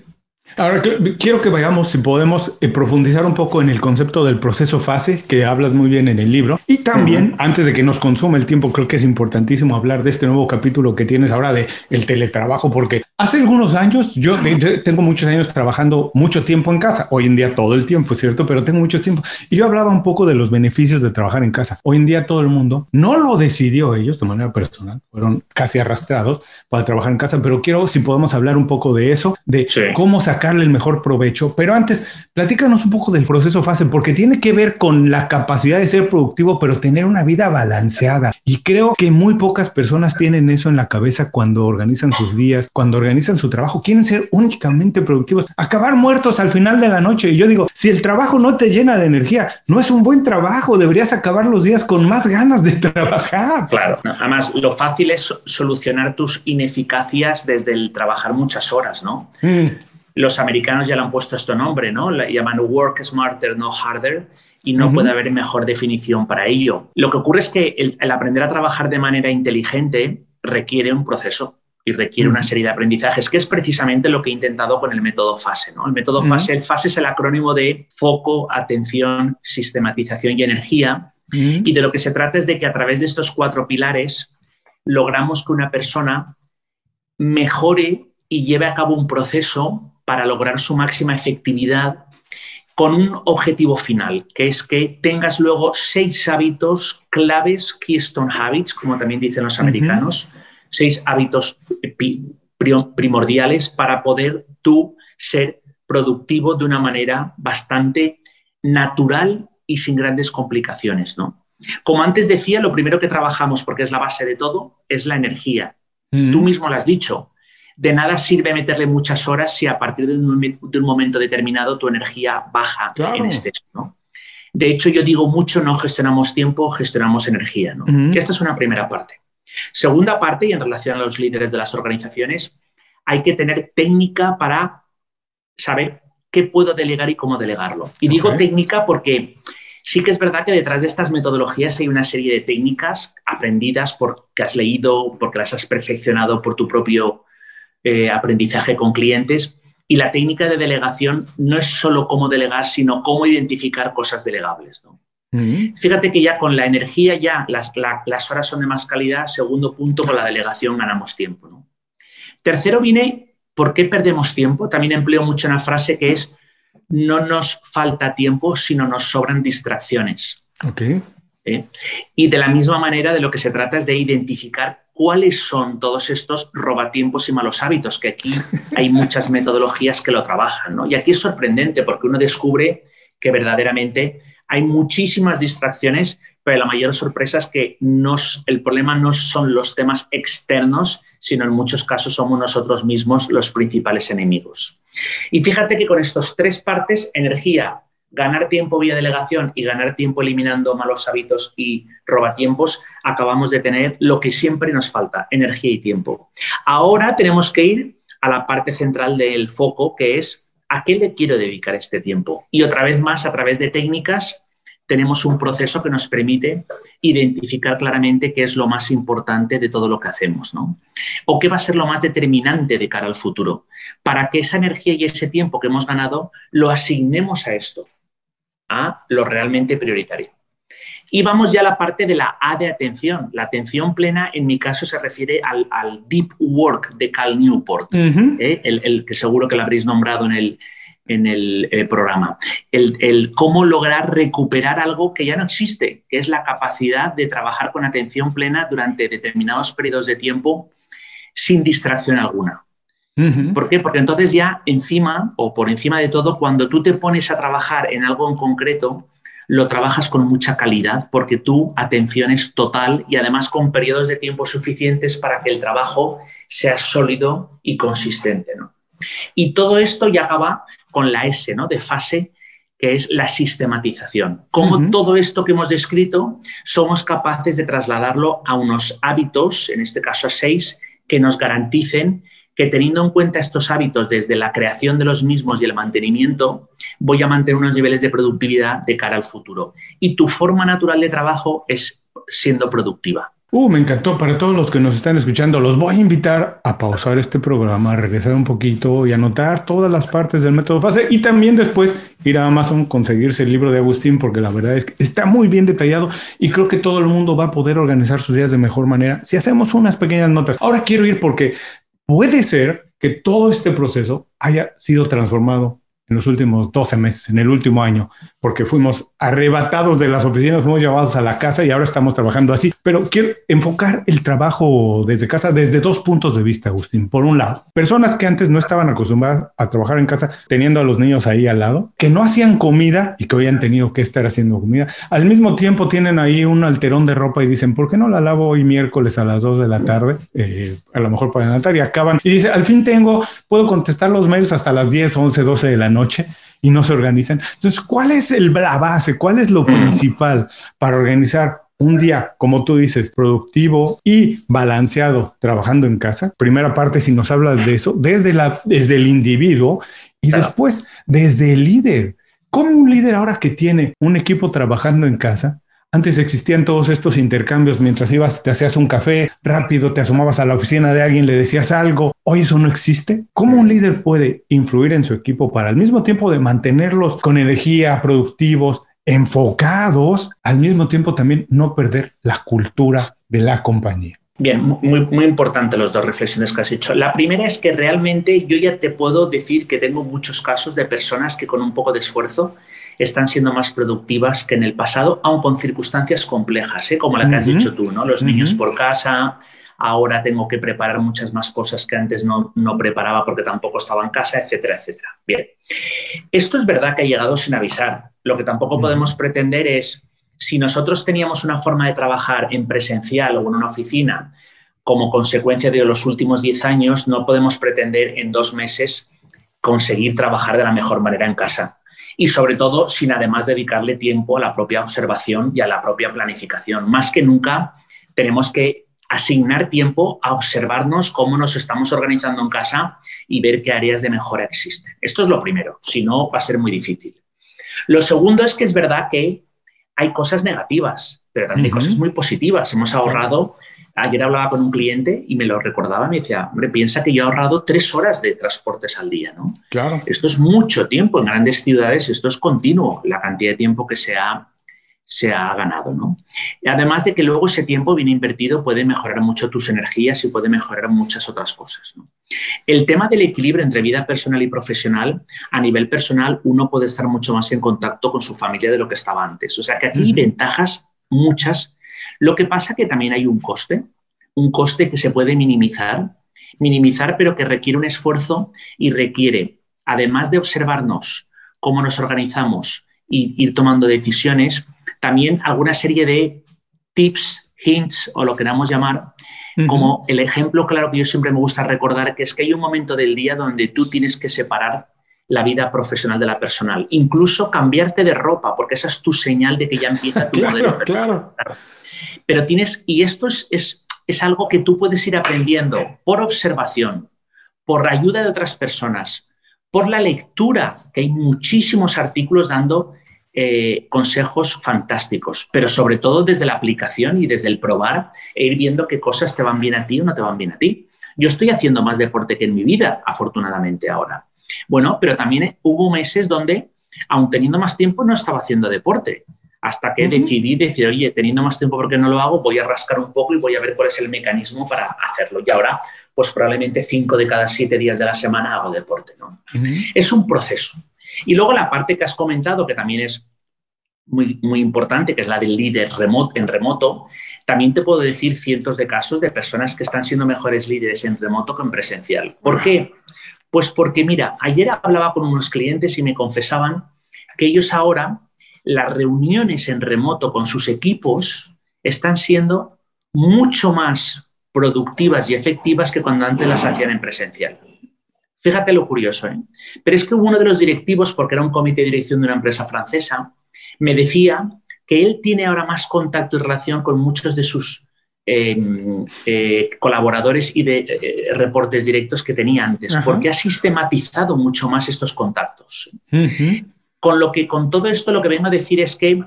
Ahora quiero que vayamos, si podemos, eh, profundizar un poco en el concepto del proceso fase, que hablas muy bien en el libro. Y también, antes de que nos consuma el tiempo, creo que es importantísimo hablar de este nuevo capítulo que tienes ahora de el teletrabajo, porque hace algunos años, yo, tengo muchos años trabajando mucho tiempo en casa, hoy en día todo el tiempo, ¿cierto? Pero tengo mucho tiempo. Y yo hablaba un poco de los beneficios de trabajar en casa. Hoy en día todo el mundo no lo decidió ellos de manera personal, fueron casi arrastrados para trabajar en casa, pero quiero, si podemos hablar un poco de eso, de cómo sacar sacarle el mejor provecho. Pero antes, platícanos un poco del proceso fase, porque tiene que ver con la capacidad de ser productivo, pero tener una vida balanceada. Y creo que muy pocas personas tienen eso en la cabeza cuando organizan sus días, cuando organizan su trabajo. Quieren ser únicamente productivos, acabar muertos al final de la noche. Y yo digo, si el trabajo no te llena de energía, no es un buen trabajo. Deberías acabar los días con más ganas de trabajar. Claro, además lo fácil es solucionar tus ineficacias desde el trabajar muchas horas, ¿no? Mm los americanos ya le han puesto este nombre, ¿no? La llaman work smarter, no harder, y no puede haber mejor definición para ello. Lo que ocurre es que el, aprender a trabajar de manera inteligente requiere un proceso y requiere una serie de aprendizajes, que es precisamente lo que he intentado con el método FASE. ¿no? El método FASE, el FASE es el acrónimo de foco, atención, sistematización y energía. Y de lo que se trata es de que a través de estos cuatro pilares logramos que una persona mejore y lleve a cabo un proceso para lograr su máxima efectividad con un objetivo final, que es que tengas luego seis hábitos claves, keystone habits, como también dicen los americanos, seis hábitos primordiales para poder tú ser productivo de una manera bastante natural y sin grandes complicaciones, ¿no? Como antes decía, lo primero que trabajamos, porque es la base de todo, es la energía. Tú mismo lo has dicho, de nada sirve meterle muchas horas si a partir de un, momento determinado tu energía baja en exceso. ¿no? De hecho, yo digo mucho, no gestionamos tiempo, gestionamos energía. ¿no? Esta es una primera parte. Segunda parte, y en relación a los líderes de las organizaciones, hay que tener técnica para saber qué puedo delegar y cómo delegarlo. Y digo técnica porque sí que es verdad que detrás de estas metodologías hay una serie de técnicas aprendidas porque has leído, porque las has perfeccionado por tu propio eh, aprendizaje con clientes. Y la técnica de delegación no es solo cómo delegar, sino cómo identificar cosas delegables. Mm. Fíjate que ya con la energía ya las, las, horas son de más calidad. Segundo punto, con la delegación ganamos tiempo. ¿no? Tercero viene, ¿por qué perdemos tiempo? También empleo mucho una frase que es, no nos falta tiempo, sino nos sobran distracciones. Okay. ¿Eh? Y de la misma manera de lo que se trata es de identificar cuáles son todos estos robatiempos y malos hábitos, que aquí hay muchas metodologías que lo trabajan. ¿no? Y aquí es sorprendente porque uno descubre que verdaderamente hay muchísimas distracciones, pero la mayor sorpresa es que el problema no son los temas externos, sino en muchos casos somos nosotros mismos los principales enemigos. Y fíjate que con estos tres partes, energía, ganar tiempo vía delegación y ganar tiempo eliminando malos hábitos y robatiempos, acabamos de tener lo que siempre nos falta, energía y tiempo. Ahora tenemos que ir a la parte central del foco, que es a qué le quiero dedicar este tiempo. Y otra vez más, a través de técnicas, tenemos un proceso que nos permite identificar claramente qué es lo más importante de todo lo que hacemos, ¿no? O qué va a ser lo más determinante de cara al futuro, para que esa energía y ese tiempo que hemos ganado lo asignemos a esto a lo realmente prioritario. Y vamos ya a la parte de la A de atención. La atención plena, en mi caso, se refiere al, deep work de Cal Newport, ¿eh? el, que seguro que lo habréis nombrado en el, en el eh, programa. El, el, cómo lograr recuperar algo que ya no existe, que es la capacidad de trabajar con atención plena durante determinados periodos de tiempo sin distracción alguna. ¿Por qué? Porque entonces ya encima o por encima de todo, cuando tú te pones a trabajar en algo en concreto, lo trabajas con mucha calidad porque tu atención es total y además con periodos de tiempo suficientes para que el trabajo sea sólido y consistente. Y todo esto ya acaba con la S ¿no? de fase, que es la sistematización. Cómo todo esto que hemos descrito somos capaces de trasladarlo a unos hábitos, en este caso a seis, que nos garanticen que teniendo en cuenta estos hábitos desde la creación de los mismos y el mantenimiento, voy a mantener unos niveles de productividad de cara al futuro. Y tu forma natural de trabajo es siendo productiva. Uh, me encantó. Para todos los que nos están escuchando, los voy a invitar a pausar este programa, a regresar un poquito y anotar todas las partes del método fase y también después ir a Amazon, conseguirse el libro de Agustín, porque la verdad es que está muy bien detallado y creo que todo el mundo va a poder organizar sus días de mejor manera si hacemos unas pequeñas notas. Ahora quiero ir porque Puede ser que todo este proceso haya sido transformado en los últimos 12 meses, en el último año, porque fuimos arrebatados de las oficinas, fuimos llevados a la casa y ahora estamos trabajando así. Pero quiero enfocar el trabajo desde casa desde dos puntos de vista, Agustín. Por un lado, personas que antes no estaban acostumbradas a trabajar en casa teniendo a los niños ahí al lado, que no hacían comida y que hoy tenido que estar haciendo comida. Al mismo tiempo tienen ahí un alterón de ropa y dicen, ¿por qué no la lavo hoy miércoles a las 2 de la tarde? Eh, a lo mejor para adelantar y acaban. Y dice, al fin tengo, puedo contestar los mails hasta las 10, 11, 12 de la noche y no se organizan. Entonces, ¿cuál es el, la base? ¿Cuál es lo principal para organizar un día, como tú dices, productivo y balanceado trabajando en casa? Primera parte, si nos hablas de eso, desde, la, desde el individuo y después desde el líder. ¿Cómo un líder ahora que tiene un equipo trabajando en casa antes existían todos estos intercambios mientras ibas, te hacías un café rápido, te asomabas a la oficina de alguien, le decías algo. Hoy eso no existe. ¿Cómo un líder puede influir en su equipo para al mismo tiempo de mantenerlos con energía, productivos, enfocados, al mismo tiempo también no perder la cultura de la compañía? Bien, muy, muy importante las dos reflexiones que has hecho. La primera es que realmente yo ya te puedo decir que tengo muchos casos de personas que con un poco de esfuerzo están siendo más productivas que en el pasado, aun con circunstancias complejas, ¿eh? como la que has dicho tú, ¿no? Los niños por casa, ahora tengo que preparar muchas más cosas que antes no, no, preparaba porque tampoco estaba en casa, etcétera, etcétera. Bien, esto es verdad que ha llegado sin avisar. Lo que tampoco podemos pretender es, si nosotros teníamos una forma de trabajar en presencial o en una oficina como consecuencia de los últimos 10 años, no podemos pretender en dos meses conseguir trabajar de la mejor manera en casa y sobre todo sin además dedicarle tiempo a la propia observación y a la propia planificación. Más que nunca tenemos que asignar tiempo a observarnos cómo nos estamos organizando en casa y ver qué áreas de mejora existen. Esto es lo primero, si no va a ser muy difícil. Lo segundo es que es verdad que hay cosas negativas, pero también hay cosas muy positivas. Hemos ahorrado Ayer hablaba con un cliente y me lo recordaba, me decía, hombre, piensa que yo he ahorrado tres horas de transportes al día, ¿no? Claro. Esto es mucho tiempo en grandes ciudades, esto es continuo, la cantidad de tiempo que se ha, se ha ganado, ¿no? Y además de que luego ese tiempo bien invertido puede mejorar mucho tus energías y puede mejorar muchas otras cosas, ¿no? El tema del equilibrio entre vida personal y profesional, a nivel personal, uno puede estar mucho más en contacto con su familia de lo que estaba antes. O sea que aquí hay ventajas muchas lo que pasa que también hay un coste, un coste que se puede minimizar, minimizar pero que requiere un esfuerzo y requiere, además de observarnos cómo nos organizamos y ir tomando decisiones. También alguna serie de tips, hints o lo queramos llamar, como el ejemplo claro que yo siempre me gusta recordar, que es que hay un momento del día donde tú tienes que separar la vida profesional de la personal, incluso cambiarte de ropa, porque esa es tu señal de que ya empieza tu (laughs) modelo. Claro. Pero tienes, y esto es, es, es algo que tú puedes ir aprendiendo por observación, por ayuda de otras personas, por la lectura, que hay muchísimos artículos dando eh, consejos fantásticos, pero sobre todo desde la aplicación y desde el probar e ir viendo qué cosas te van bien a ti o no te van bien a ti. Yo estoy haciendo más deporte que en mi vida, afortunadamente ahora. Bueno, pero también hubo meses donde, aun teniendo más tiempo, no estaba haciendo deporte. Hasta que decidí decir, oye, teniendo más tiempo porque no lo hago, voy a rascar un poco y voy a ver cuál es el mecanismo para hacerlo. Y ahora, pues probablemente cinco de cada siete días de la semana hago deporte. ¿no? Es un proceso. Y luego la parte que has comentado, que también es muy, muy importante, que es la del líder en remoto, también te puedo decir cientos de casos de personas que están siendo mejores líderes en remoto que en presencial. ¿Por qué? Pues porque, mira, ayer hablaba con unos clientes y me confesaban que ellos ahora, las reuniones en remoto con sus equipos están siendo mucho más productivas y efectivas que cuando antes las hacían en presencial. Fíjate lo curioso, ¿eh? Pero es que uno de los directivos, porque era un comité de dirección de una empresa francesa, me decía que él tiene ahora más contacto y relación con muchos de sus em, eh, colaboradores y de eh, reportes directos que tenía antes, porque ha sistematizado mucho más estos contactos. Con lo que con todo esto lo que vengo a decir es que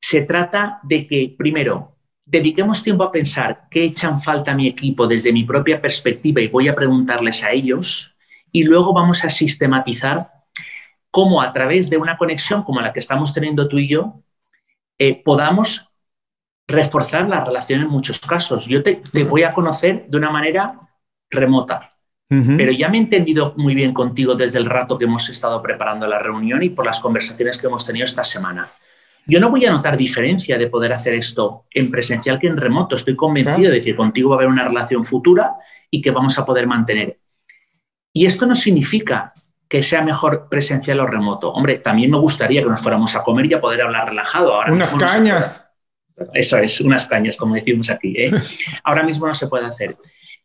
se trata de que, primero, dediquemos tiempo a pensar qué echan falta a mi equipo desde mi propia perspectiva y voy a preguntarles a ellos y luego vamos a sistematizar cómo a través de una conexión como la que estamos teniendo tú y yo, eh, podamos reforzar la relación en muchos casos. Yo te, voy a conocer de una manera remota, pero ya me he entendido muy bien contigo desde el rato que hemos estado preparando la reunión y por las conversaciones que hemos tenido esta semana. Yo no voy a notar diferencia de poder hacer esto en presencial que en remoto. Estoy convencido de que contigo va a haber una relación futura y que vamos a poder mantener. Y esto no significa que sea mejor presencial o remoto. Hombre, también me gustaría que nos fuéramos a comer y a poder hablar relajado. Ahora unas cañas. Eso es, unas cañas, como decimos aquí. ¿eh? (laughs) Ahora mismo no se puede hacer.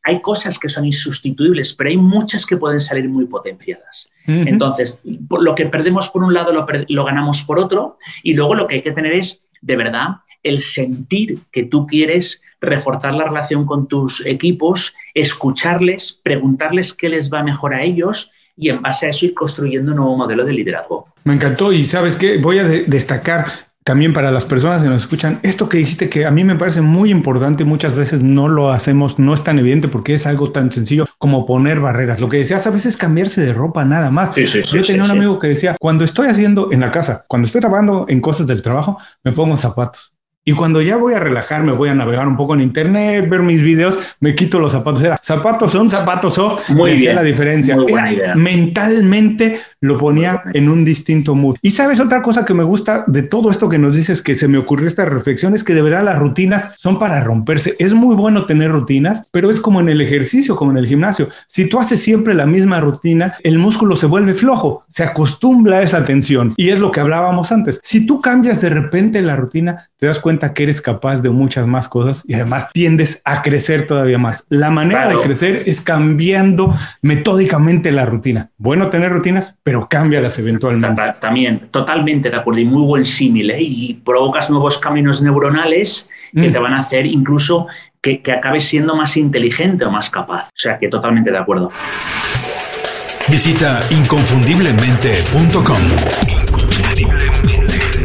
Hay cosas que son insustituibles, pero hay muchas que pueden salir muy potenciadas. Entonces, lo que perdemos por un lado lo, lo ganamos por otro y luego lo que hay que tener es, de verdad, el sentir que tú quieres reforzar la relación con tus equipos, escucharles, preguntarles qué les va mejor a ellos y en base a eso ir construyendo un nuevo modelo de liderazgo. Me encantó y sabes qué, voy a destacar también para las personas que nos escuchan, esto que dijiste que a mí me parece muy importante, muchas veces no lo hacemos, no es tan evidente porque es algo tan sencillo como poner barreras. Lo que decías a veces cambiarse de ropa nada más. Yo tenía un amigo que decía, cuando estoy haciendo en la casa, cuando estoy trabajando en cosas del trabajo, me pongo zapatos. Y cuando ya voy a relajarme, voy a navegar un poco en internet, ver mis videos, me quito los zapatos. Era zapatos son zapatos soft. Muy bien. la diferencia. Muy buena idea. Mentalmente lo ponía en un distinto mood. Y sabes otra cosa que me gusta de todo esto que nos dices que se me ocurrió esta reflexión es que de verdad las rutinas son para romperse. Es muy bueno tener rutinas, pero es como en el ejercicio, como en el gimnasio. Si tú haces siempre la misma rutina, el músculo se vuelve flojo, se acostumbra a esa tensión. Y es lo que hablábamos antes. Si tú cambias de repente la rutina, te das cuenta que eres capaz de muchas más cosas y además tiendes a crecer todavía más. La manera de crecer es cambiando metódicamente la rutina. Bueno tener rutinas, pero cámbialas eventualmente. También, totalmente de acuerdo y muy buen símil. ¿eh? Y provocas nuevos caminos neuronales que mm. te van a hacer incluso que, que acabes siendo más inteligente o más capaz. O sea que totalmente de acuerdo. Visita inconfundiblemente.com.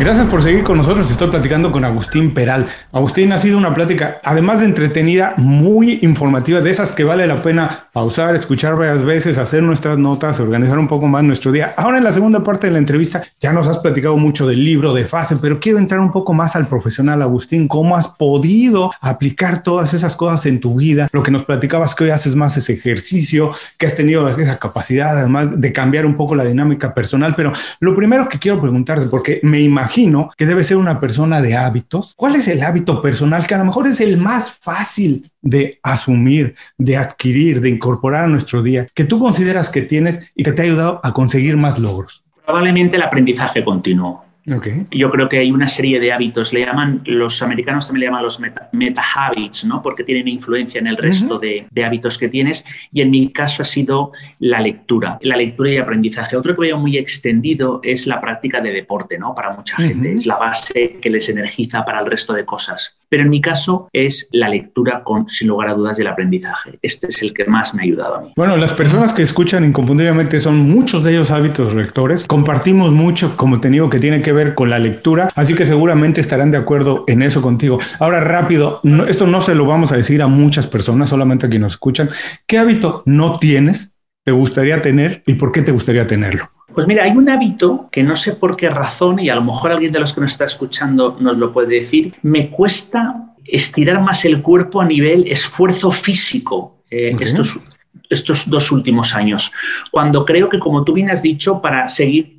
Gracias por seguir con nosotros. Estoy platicando con Agustín Peral. Agustín ha sido una plática, además de entretenida, muy informativa, de esas que vale la pena pausar, escuchar varias veces, hacer nuestras notas, organizar un poco más nuestro día. Ahora en la segunda parte de la entrevista ya nos has platicado mucho del libro, de fase, pero quiero entrar un poco más al profesional, Agustín. ¿Cómo has podido aplicar todas esas cosas en tu vida? Lo que nos platicabas que hoy haces más ese ejercicio, que has tenido esa capacidad además de cambiar un poco la dinámica personal. Pero lo primero que quiero preguntarte, porque me imagino imagino que debe ser una persona de hábitos. ¿Cuál es el hábito personal que a lo mejor es el más fácil de asumir, de adquirir, de incorporar a nuestro día, que tú consideras que tienes y que te ha ayudado a conseguir más logros? Probablemente el aprendizaje continuo. Yo creo que hay una serie de hábitos, le llaman, los americanos también le llaman los meta, habits, ¿no? Porque tienen influencia en el resto de, hábitos que tienes. Y en mi caso ha sido la lectura, la lectura y aprendizaje. Otro que veo muy extendido es la práctica de deporte, ¿no? Para mucha gente. Es la base que les energiza para el resto de cosas. Pero en mi caso es la lectura con, sin lugar a dudas, del aprendizaje. Este es el que más me ha ayudado a mí. Bueno, las personas que escuchan inconfundiblemente son muchos de ellos hábitos lectores. Compartimos mucho, como te digo, que tiene que ver con la lectura, así que seguramente estarán de acuerdo en eso contigo. Ahora, rápido, esto no se lo vamos a decir a muchas personas, solamente a quienes nos escuchan. ¿Qué hábito no tienes, te gustaría tener y por qué te gustaría tenerlo? Pues mira, hay un hábito que no sé por qué razón, y a lo mejor alguien de los que nos está escuchando nos lo puede decir, me cuesta estirar más el cuerpo a nivel esfuerzo físico eh, estos, estos dos últimos años. Cuando creo que, como tú bien has dicho, para seguir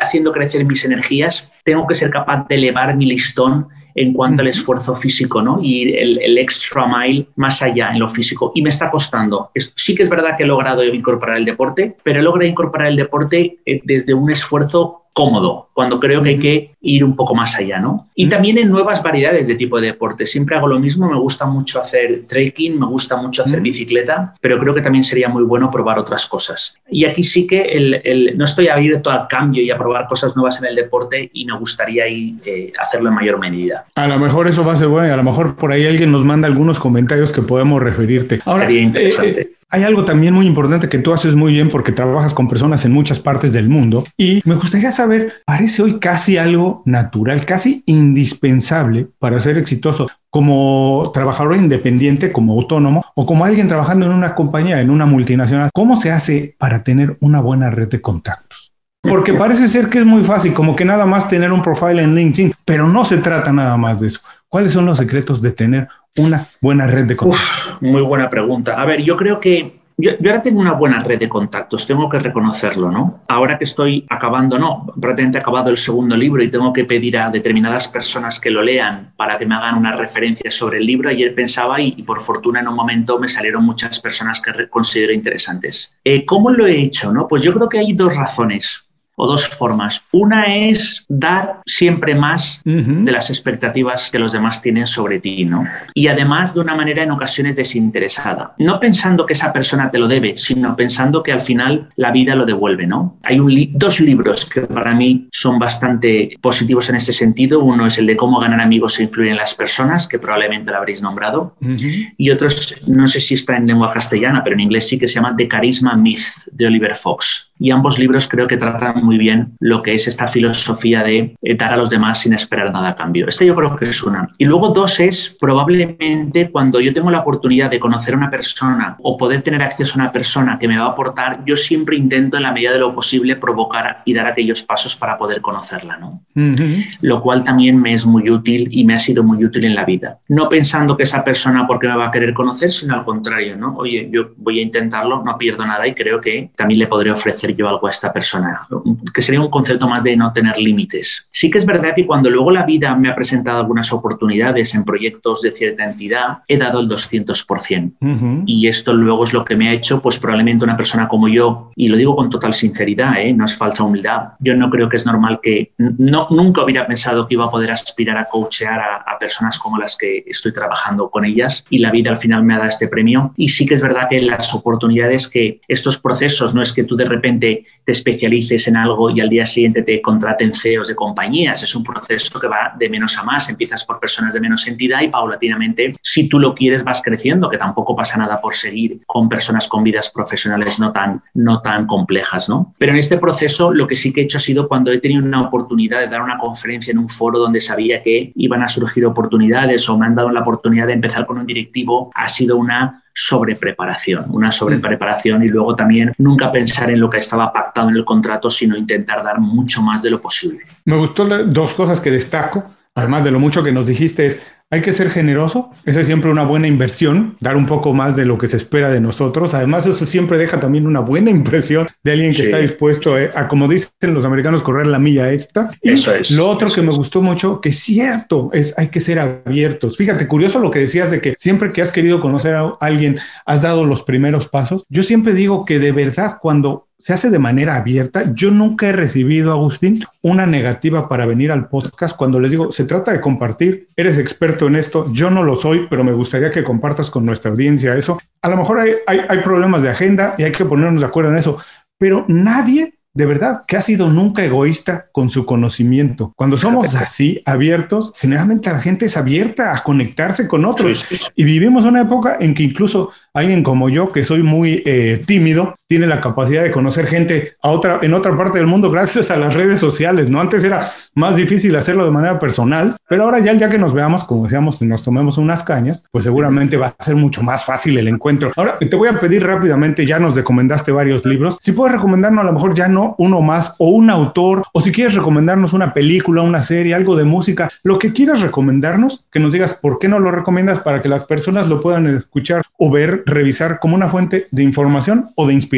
haciendo crecer mis energías, tengo que ser capaz de elevar mi listón en cuanto al esfuerzo físico, ¿no? Y el, extra mile más allá en lo físico. Y me está costando. sí que es verdad que he logrado incorporar el deporte, pero he logrado incorporar el deporte eh, desde un esfuerzo cómodo, cuando creo que hay que ir un poco más allá, ¿no? Y también en nuevas variedades de tipo de deporte. Siempre hago lo mismo, me gusta mucho hacer trekking, me gusta mucho hacer bicicleta, pero creo que también sería muy bueno probar otras cosas. Y aquí sí que el, no estoy abierto al cambio y a probar cosas nuevas en el deporte y me gustaría ir, eh, hacerlo en mayor medida. A lo mejor eso va a ser bueno y a lo mejor por ahí alguien nos manda algunos comentarios que podemos referirte. Ahora, Sería interesante. Eh, hay algo también muy importante que tú haces muy bien porque trabajas con personas en muchas partes del mundo y me gustaría saber, parece hoy casi algo natural, casi indispensable para ser exitoso como trabajador independiente, como autónomo o como alguien trabajando en una compañía, en una multinacional. ¿Cómo se hace para tener una buena red de contactos? Porque (laughs) parece ser que es muy fácil, como que nada más tener un profile en LinkedIn, pero no se trata nada más de eso. ¿Cuáles son los secretos de tener una buena red de contactos? muy buena pregunta. A ver, yo creo que yo, ahora tengo una buena red de contactos, tengo que reconocerlo, ¿no? Ahora que estoy acabando, no, prácticamente acabado el segundo libro y tengo que pedir a determinadas personas que lo lean para que me hagan una referencia sobre el libro, ayer pensaba y, por fortuna en un momento me salieron muchas personas que considero interesantes. Eh, ¿Cómo lo he hecho? No? Pues yo creo que hay dos razones o dos formas. Una es dar siempre más de las expectativas que los demás tienen sobre ti, ¿no? Y además de una manera en ocasiones desinteresada. No pensando que esa persona te lo debe, sino pensando que al final la vida lo devuelve, ¿no? Hay dos libros que para mí son bastante positivos en ese sentido. Uno es el de cómo ganar amigos e influir en las personas, que probablemente lo habréis nombrado. Y otro, no sé si está en lengua castellana, pero en inglés sí que se llama The Charisma Myth, de Oliver Fox y ambos libros creo que tratan muy bien lo que es esta filosofía de eh, dar a los demás sin esperar nada a cambio. Este yo creo que es una. Y luego dos es probablemente cuando yo tengo la oportunidad de conocer a una persona o poder tener acceso a una persona que me va a aportar, yo siempre intento en la medida de lo posible provocar y dar aquellos pasos para poder conocerla, ¿no? Lo cual también me es muy útil y me ha sido muy útil en la vida. No pensando que esa persona porque me va a querer conocer, sino al contrario, ¿no? Oye, yo voy a intentarlo, no pierdo nada y creo que también le podré ofrecer yo algo a esta persona, que sería un concepto más de no tener límites. Sí que es verdad que cuando luego la vida me ha presentado algunas oportunidades en proyectos de cierta entidad, he dado el 200%. Y esto luego es lo que me ha hecho, pues probablemente una persona como yo, y lo digo con total sinceridad, ¿eh? no es falsa humildad, yo no creo que es normal que, no, nunca hubiera pensado que iba a poder aspirar a coachear a, a personas como las que estoy trabajando con ellas y la vida al final me ha dado este premio. Y sí que es verdad que las oportunidades que estos procesos, no es que tú de repente te especialices en algo y al día siguiente te contraten CEOs de compañías. Es un proceso que va de menos a más. Empiezas por personas de menos entidad y paulatinamente, si tú lo quieres, vas creciendo, que tampoco pasa nada por seguir con personas con vidas profesionales no tan, no tan complejas, ¿no? Pero en este proceso lo que sí que he hecho ha sido cuando he tenido una oportunidad de dar una conferencia en un foro donde sabía que iban a surgir oportunidades o me han dado la oportunidad de empezar con un directivo, ha sido una sobrepreparación, una sobrepreparación y luego también nunca pensar en lo que estaba pactado en el contrato, sino intentar dar mucho más de lo posible. Me gustó dos cosas que destaco, además de lo mucho que nos dijiste, es hay que ser generoso, esa es siempre una buena inversión, dar un poco más de lo que se espera de nosotros. Además, eso siempre deja también una buena impresión de alguien que está dispuesto eh, a, como dicen los americanos, correr la milla extra. Y eso es. Lo otro que me gustó mucho, que es cierto, es hay que ser abiertos. Fíjate, curioso lo que decías de que siempre que has querido conocer a alguien, has dado los primeros pasos. Yo siempre digo que de verdad cuando se hace de manera abierta. Yo nunca he recibido, Agustín, una negativa para venir al podcast cuando les digo, se trata de compartir, eres experto en esto, yo no lo soy, pero me gustaría que compartas con nuestra audiencia eso. A lo mejor hay, hay, problemas de agenda y hay que ponernos de acuerdo en eso, pero nadie de verdad que ha sido nunca egoísta con su conocimiento. Cuando somos así abiertos, generalmente la gente es abierta a conectarse con otros. Y vivimos una época en que incluso alguien como yo, que soy muy eh, tímido, tiene la capacidad de conocer gente a otra, en otra parte del mundo gracias a las redes sociales, ¿no? Antes era más difícil hacerlo de manera personal, pero ahora ya el día que nos veamos, como decíamos, nos tomemos unas cañas, pues seguramente va a ser mucho más fácil el encuentro. Ahora te voy a pedir rápidamente, ya nos recomendaste varios libros, si puedes recomendarnos a lo mejor ya no uno más o un autor, o si quieres recomendarnos una película, una serie, algo de música, lo que quieras recomendarnos, que nos digas por qué no lo recomiendas para que las personas lo puedan escuchar o ver, revisar como una fuente de información o de inspiración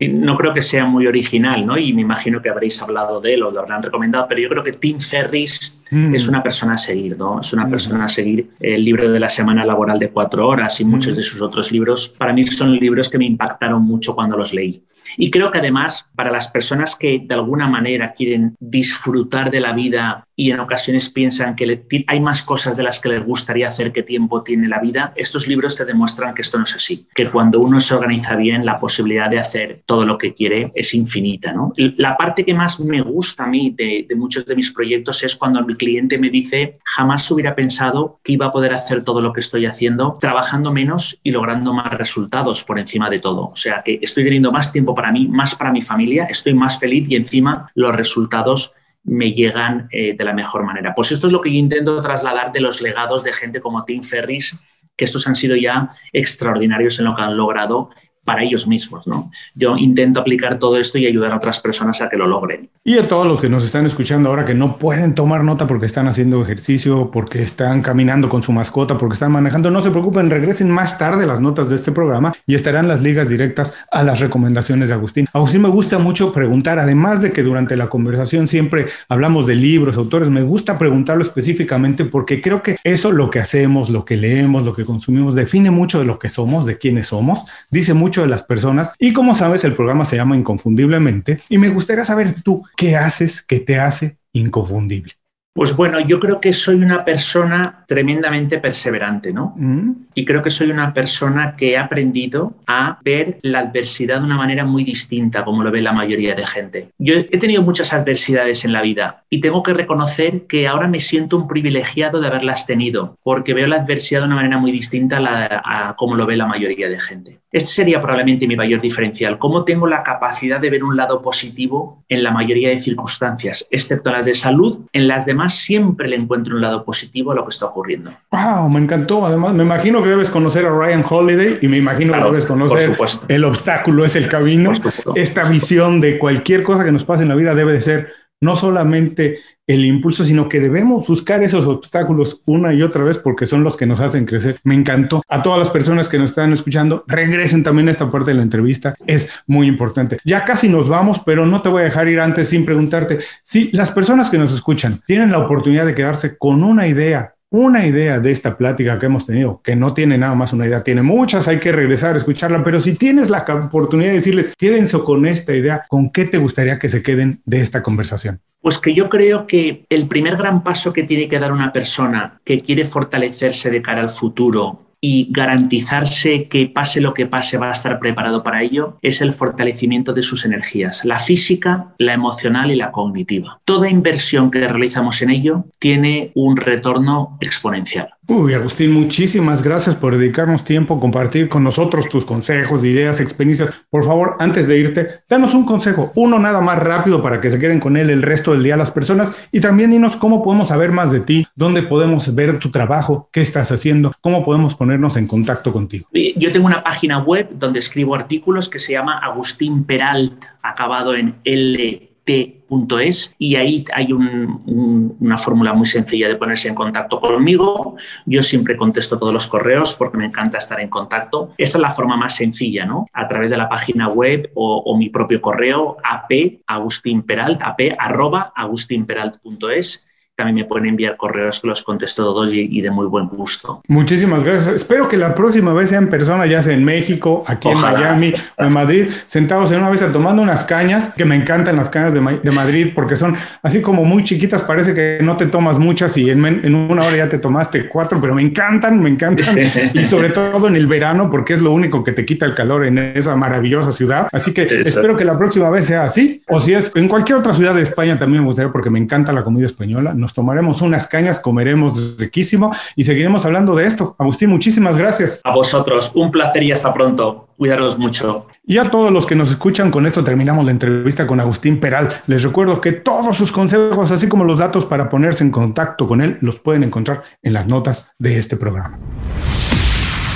no creo que sea muy original, ¿no? Y me imagino que habréis hablado de él o lo habrán recomendado, pero yo creo que Tim Ferris mm. es una persona a seguir, ¿no? Es una mm. persona a seguir. El libro de la semana laboral de cuatro horas y muchos mm. de sus otros libros, para mí son libros que me impactaron mucho cuando los leí. Y creo que además para las personas que de alguna manera quieren disfrutar de la vida y en ocasiones piensan que hay más cosas de las que les gustaría hacer que tiempo tiene la vida, estos libros te demuestran que esto no es así, que cuando uno se organiza bien, la posibilidad de hacer todo lo que quiere es infinita. ¿no? La parte que más me gusta a mí de, de muchos de mis proyectos es cuando mi cliente me dice, jamás hubiera pensado que iba a poder hacer todo lo que estoy haciendo trabajando menos y logrando más resultados por encima de todo. O sea, que estoy teniendo más tiempo para mí, más para mi familia, estoy más feliz y encima los resultados me llegan eh, de la mejor manera. Pues esto es lo que yo intento trasladar de los legados de gente como Tim Ferris, que estos han sido ya extraordinarios en lo que han logrado para ellos mismos. ¿no? Yo intento aplicar todo esto y ayudar a otras personas a que lo logren. Y a todos los que nos están escuchando ahora que no pueden tomar nota porque están haciendo ejercicio, porque están caminando con su mascota, porque están manejando, no se preocupen, regresen más tarde las notas de este programa y estarán las ligas directas a las recomendaciones de Agustín. Agustín me gusta mucho preguntar, además de que durante la conversación siempre hablamos de libros, autores, me gusta preguntarlo específicamente porque creo que eso lo que hacemos, lo que leemos, lo que consumimos, define mucho de lo que somos, de quiénes somos, dice mucho de las personas y como sabes el programa se llama Inconfundiblemente y me gustaría saber tú qué haces que te hace inconfundible. Pues bueno, yo creo que soy una persona tremendamente perseverante, ¿no? Mm. Y creo que soy una persona que ha aprendido a ver la adversidad de una manera muy distinta, como lo ve la mayoría de gente. Yo he tenido muchas adversidades en la vida y tengo que reconocer que ahora me siento un privilegiado de haberlas tenido, porque veo la adversidad de una manera muy distinta a, a como lo ve la mayoría de gente. Este sería probablemente mi mayor diferencial, cómo tengo la capacidad de ver un lado positivo en la mayoría de circunstancias, excepto las de salud, en las demás siempre le encuentro un lado positivo a lo que está ocurriendo. Wow, me encantó. Además, me imagino que debes conocer a Ryan Holiday y me imagino que debes conocer el obstáculo es el camino. Esta visión de cualquier cosa que nos pase en la vida debe de ser no solamente el impulso, sino que debemos buscar esos obstáculos una y otra vez porque son los que nos hacen crecer. Me encantó. A todas las personas que nos están escuchando, regresen también a esta parte de la entrevista. Es muy importante. Ya casi nos vamos, pero no te voy a dejar ir antes sin preguntarte si las personas que nos escuchan tienen la oportunidad de quedarse con una idea una idea de esta plática que hemos tenido, que no tiene nada más una idea, tiene muchas, hay que regresar a escucharla, pero si tienes la oportunidad de decirles, quédense con esta idea, ¿con qué te gustaría que se queden de esta conversación? Pues que yo creo que el primer gran paso que tiene que dar una persona que quiere fortalecerse de cara al futuro y garantizarse que pase lo que pase va a estar preparado para ello es el fortalecimiento de sus energías, la física, la emocional y la cognitiva. Toda inversión que realizamos en ello tiene un retorno exponencial. Uy, Agustín, muchísimas gracias por dedicarnos tiempo, compartir con nosotros tus consejos, ideas, experiencias. Por favor, antes de irte, danos un consejo, uno nada más rápido para que se queden con él el resto del día las personas y también dinos cómo podemos saber más de ti, dónde podemos ver tu trabajo, qué estás haciendo, cómo podemos ponernos en contacto contigo. Yo tengo una página web donde escribo artículos que se llama Agustín Peralt, acabado en L y ahí hay una fórmula muy sencilla de ponerse en contacto conmigo. Yo siempre contesto todos los correos porque me encanta estar en contacto. Esta es la forma más sencilla, ¿no? A través de la página web o, mi propio correo ap agustinperalt, ap arroba agustinperalt.es también me pueden enviar correos que los contesto todos y, de muy buen gusto. Muchísimas gracias. Espero que la próxima vez sea en persona, ya sea en México, aquí en Miami o en Madrid, sentados en una mesa tomando unas cañas, que me encantan las cañas de, Madrid porque son así como muy chiquitas, parece que no te tomas muchas y en, en, una hora ya te tomaste cuatro, pero me encantan, me encantan. (laughs) y sobre todo en el verano porque es lo único que te quita el calor en esa maravillosa ciudad. Así que espero que la próxima vez sea así. O si es en cualquier otra ciudad de España también me gustaría porque me encanta la comida española nos tomaremos unas cañas, comeremos riquísimo y seguiremos hablando de esto. Agustín, muchísimas gracias. A vosotros, un placer y hasta pronto. Cuidaros mucho. Y a todos los que nos escuchan, con esto terminamos la entrevista con Agustín Peral. Les recuerdo que todos sus consejos, así como los datos para ponerse en contacto con él, los pueden encontrar en las notas de este programa.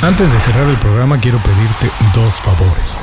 Antes de cerrar el programa, quiero pedirte dos favores.